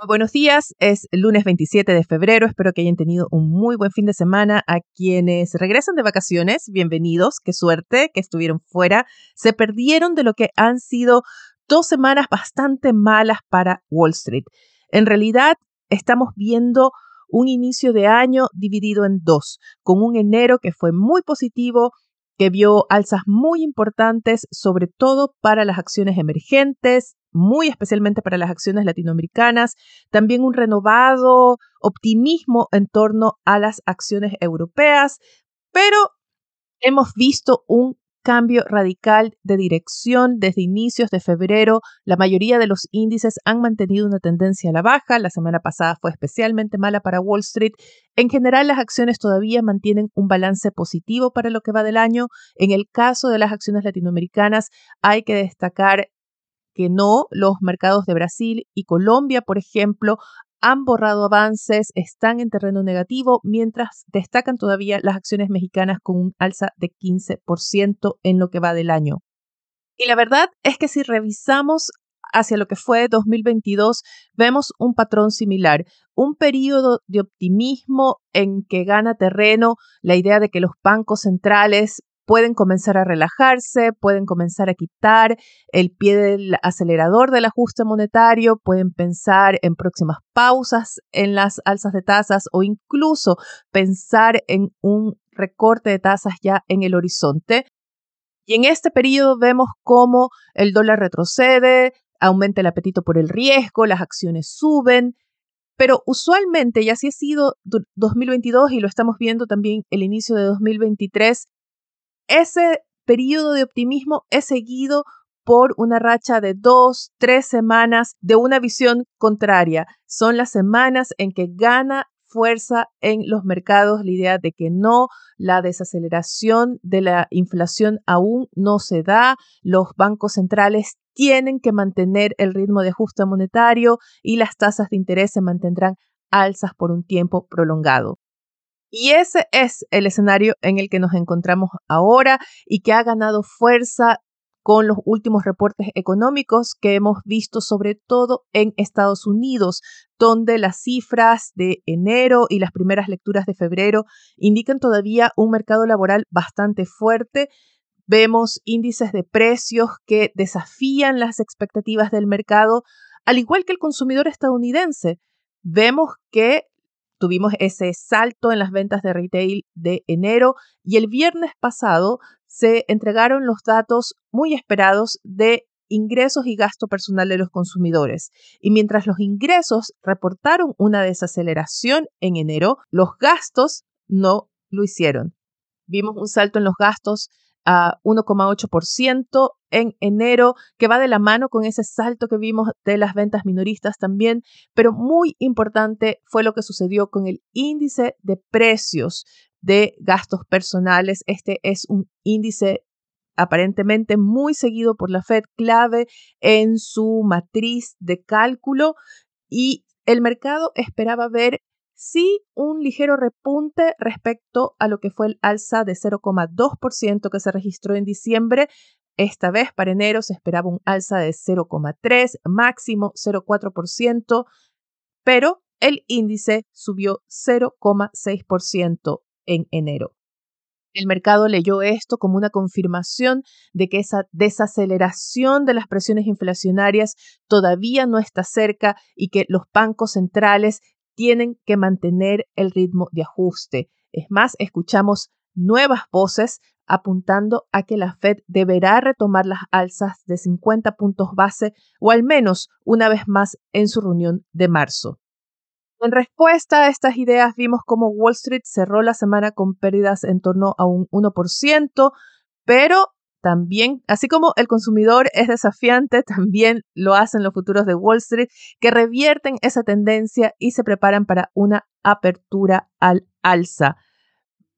Muy buenos días, es lunes 27 de febrero, espero que hayan tenido un muy buen fin de semana. A quienes regresan de vacaciones, bienvenidos, qué suerte que estuvieron fuera, se perdieron de lo que han sido dos semanas bastante malas para Wall Street. En realidad, estamos viendo un inicio de año dividido en dos, con un enero que fue muy positivo, que vio alzas muy importantes, sobre todo para las acciones emergentes, muy especialmente para las acciones latinoamericanas, también un renovado optimismo en torno a las acciones europeas, pero hemos visto un cambio radical de dirección desde inicios de febrero. La mayoría de los índices han mantenido una tendencia a la baja. La semana pasada fue especialmente mala para Wall Street. En general, las acciones todavía mantienen un balance positivo para lo que va del año. En el caso de las acciones latinoamericanas, hay que destacar que no, los mercados de Brasil y Colombia, por ejemplo, han borrado avances, están en terreno negativo, mientras destacan todavía las acciones mexicanas con un alza de 15% en lo que va del año. Y la verdad es que si revisamos hacia lo que fue 2022, vemos un patrón similar, un periodo de optimismo en que gana terreno la idea de que los bancos centrales pueden comenzar a relajarse, pueden comenzar a quitar el pie del acelerador del ajuste monetario, pueden pensar en próximas pausas en las alzas de tasas o incluso pensar en un recorte de tasas ya en el horizonte. Y en este periodo vemos cómo el dólar retrocede, aumenta el apetito por el riesgo, las acciones suben, pero usualmente, y así ha sido 2022 y lo estamos viendo también el inicio de 2023, ese periodo de optimismo es seguido por una racha de dos, tres semanas de una visión contraria. Son las semanas en que gana fuerza en los mercados la idea de que no, la desaceleración de la inflación aún no se da, los bancos centrales tienen que mantener el ritmo de ajuste monetario y las tasas de interés se mantendrán alzas por un tiempo prolongado. Y ese es el escenario en el que nos encontramos ahora y que ha ganado fuerza con los últimos reportes económicos que hemos visto sobre todo en Estados Unidos, donde las cifras de enero y las primeras lecturas de febrero indican todavía un mercado laboral bastante fuerte. Vemos índices de precios que desafían las expectativas del mercado, al igual que el consumidor estadounidense. Vemos que tuvimos ese salto en las ventas de retail de enero y el viernes pasado se entregaron los datos muy esperados de ingresos y gasto personal de los consumidores. Y mientras los ingresos reportaron una desaceleración en enero, los gastos no lo hicieron. Vimos un salto en los gastos a 1,8% en enero, que va de la mano con ese salto que vimos de las ventas minoristas también, pero muy importante fue lo que sucedió con el índice de precios de gastos personales. Este es un índice aparentemente muy seguido por la Fed, clave en su matriz de cálculo y el mercado esperaba ver sí un ligero repunte respecto a lo que fue el alza de 0,2% que se registró en diciembre. Esta vez para enero se esperaba un alza de 0,3, máximo 0,4%, pero el índice subió 0,6% en enero. El mercado leyó esto como una confirmación de que esa desaceleración de las presiones inflacionarias todavía no está cerca y que los bancos centrales tienen que mantener el ritmo de ajuste. Es más, escuchamos nuevas voces apuntando a que la Fed deberá retomar las alzas de 50 puntos base o al menos una vez más en su reunión de marzo. En respuesta a estas ideas vimos cómo Wall Street cerró la semana con pérdidas en torno a un 1%, pero también, así como el consumidor es desafiante, también lo hacen los futuros de Wall Street, que revierten esa tendencia y se preparan para una apertura al alza.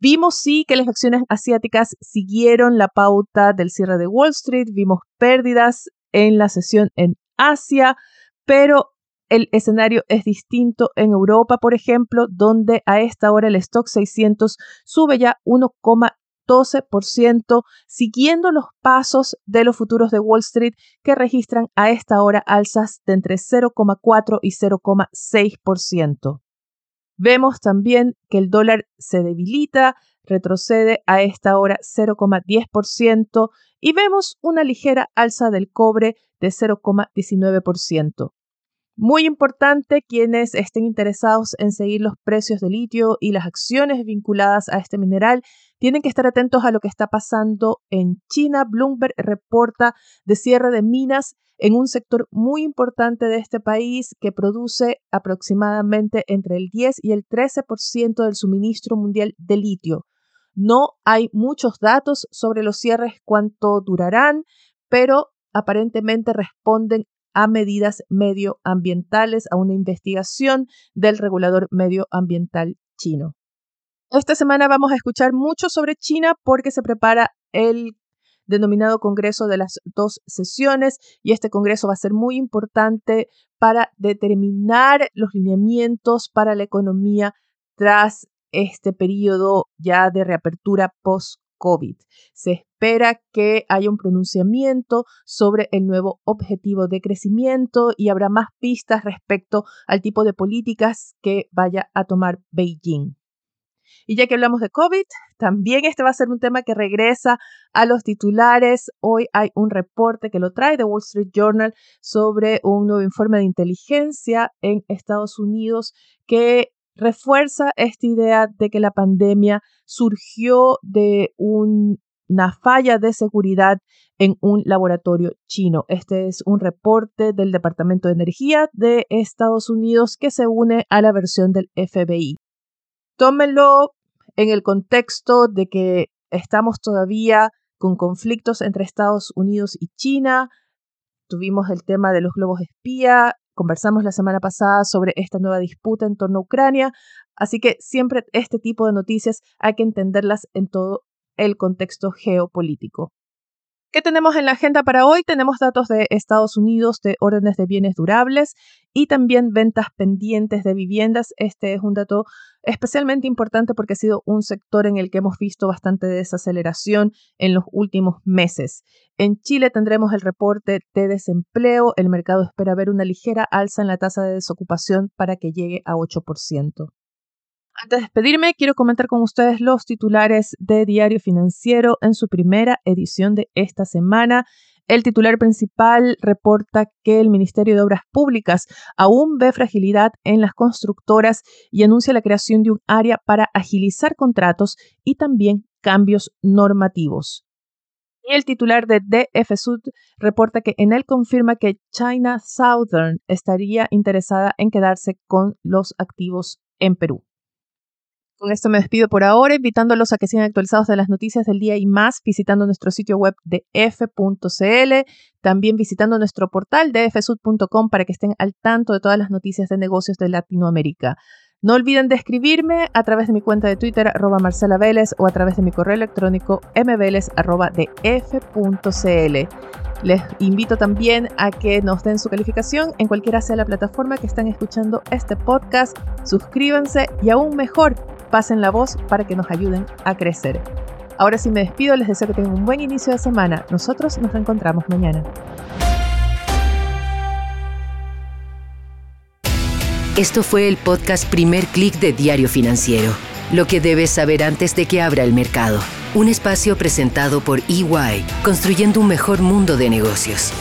Vimos sí que las acciones asiáticas siguieron la pauta del cierre de Wall Street, vimos pérdidas en la sesión en Asia, pero el escenario es distinto en Europa, por ejemplo, donde a esta hora el stock 600 sube ya 1,12%, siguiendo los pasos de los futuros de Wall Street que registran a esta hora alzas de entre 0,4 y 0,6%. Vemos también que el dólar se debilita, retrocede a esta hora 0,10% y vemos una ligera alza del cobre de 0,19%. Muy importante, quienes estén interesados en seguir los precios de litio y las acciones vinculadas a este mineral, tienen que estar atentos a lo que está pasando en China. Bloomberg reporta de cierre de minas en un sector muy importante de este país que produce aproximadamente entre el 10 y el 13% del suministro mundial de litio. No hay muchos datos sobre los cierres, cuánto durarán, pero aparentemente responden a medidas medioambientales, a una investigación del regulador medioambiental chino. Esta semana vamos a escuchar mucho sobre China porque se prepara el denominado Congreso de las dos sesiones y este Congreso va a ser muy importante para determinar los lineamientos para la economía tras este periodo ya de reapertura post-COVID. Se espera que haya un pronunciamiento sobre el nuevo objetivo de crecimiento y habrá más pistas respecto al tipo de políticas que vaya a tomar Beijing. Y ya que hablamos de COVID, también este va a ser un tema que regresa a los titulares. Hoy hay un reporte que lo trae de Wall Street Journal sobre un nuevo informe de inteligencia en Estados Unidos que refuerza esta idea de que la pandemia surgió de una falla de seguridad en un laboratorio chino. Este es un reporte del Departamento de Energía de Estados Unidos que se une a la versión del FBI. Tómenlo en el contexto de que estamos todavía con conflictos entre Estados Unidos y China. Tuvimos el tema de los globos espía, conversamos la semana pasada sobre esta nueva disputa en torno a Ucrania, así que siempre este tipo de noticias hay que entenderlas en todo el contexto geopolítico. ¿Qué tenemos en la agenda para hoy? Tenemos datos de Estados Unidos de órdenes de bienes durables y también ventas pendientes de viviendas. Este es un dato especialmente importante porque ha sido un sector en el que hemos visto bastante desaceleración en los últimos meses. En Chile tendremos el reporte de desempleo. El mercado espera ver una ligera alza en la tasa de desocupación para que llegue a 8%. Antes de despedirme, quiero comentar con ustedes los titulares de Diario Financiero en su primera edición de esta semana. El titular principal reporta que el Ministerio de Obras Públicas aún ve fragilidad en las constructoras y anuncia la creación de un área para agilizar contratos y también cambios normativos. Y el titular de DF Sud reporta que en él confirma que China Southern estaría interesada en quedarse con los activos en Perú. Con esto me despido por ahora, invitándolos a que sigan actualizados de las noticias del día y más, visitando nuestro sitio web de f.cl, también visitando nuestro portal de fsud.com para que estén al tanto de todas las noticias de negocios de Latinoamérica. No olviden de escribirme a través de mi cuenta de Twitter, arroba Marcela Vélez, o a través de mi correo electrónico arroba Les invito también a que nos den su calificación en cualquiera sea la plataforma que están escuchando este podcast. Suscríbanse y aún mejor, pasen la voz para que nos ayuden a crecer. Ahora sí me despido, les deseo que tengan un buen inicio de semana. Nosotros nos reencontramos mañana. Esto fue el podcast Primer Click de Diario Financiero. Lo que debes saber antes de que abra el mercado. Un espacio presentado por EY, construyendo un mejor mundo de negocios.